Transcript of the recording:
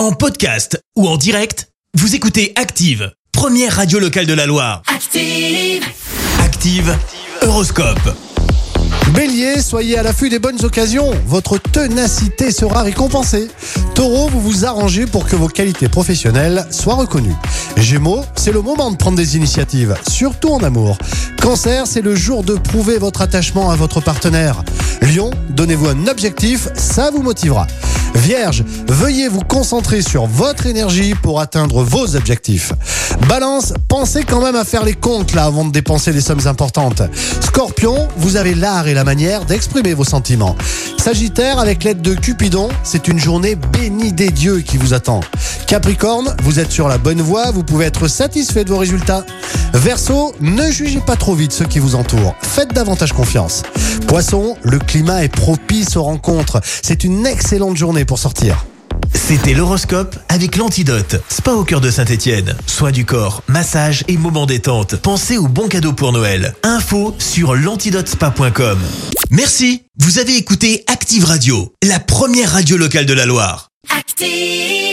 En podcast ou en direct, vous écoutez Active, première radio locale de la Loire. Active. Active, Horoscope. Bélier, soyez à l'affût des bonnes occasions. Votre ténacité sera récompensée. Taureau, vous vous arrangez pour que vos qualités professionnelles soient reconnues. Gémeaux, c'est le moment de prendre des initiatives, surtout en amour. Cancer, c'est le jour de prouver votre attachement à votre partenaire. Lion, donnez-vous un objectif, ça vous motivera. Vierge, veuillez vous concentrer sur votre énergie pour atteindre vos objectifs. Balance, pensez quand même à faire les comptes là avant de dépenser des sommes importantes. Scorpion, vous avez l'art et la manière d'exprimer vos sentiments. Sagittaire, avec l'aide de Cupidon, c'est une journée bénie des dieux qui vous attend. Capricorne, vous êtes sur la bonne voie, vous pouvez être satisfait de vos résultats. Verseau, ne jugez pas trop vite ceux qui vous entourent, faites davantage confiance. Poisson, le climat est propice aux rencontres, c'est une excellente journée pour sortir. C'était l'horoscope avec l'antidote. Spa au cœur de Saint-Étienne. Soins du corps, massage et moments détente. Pensez aux bons cadeaux pour Noël. Info sur l'antidotespa.com. Merci. Vous avez écouté Active Radio, la première radio locale de la Loire. Active.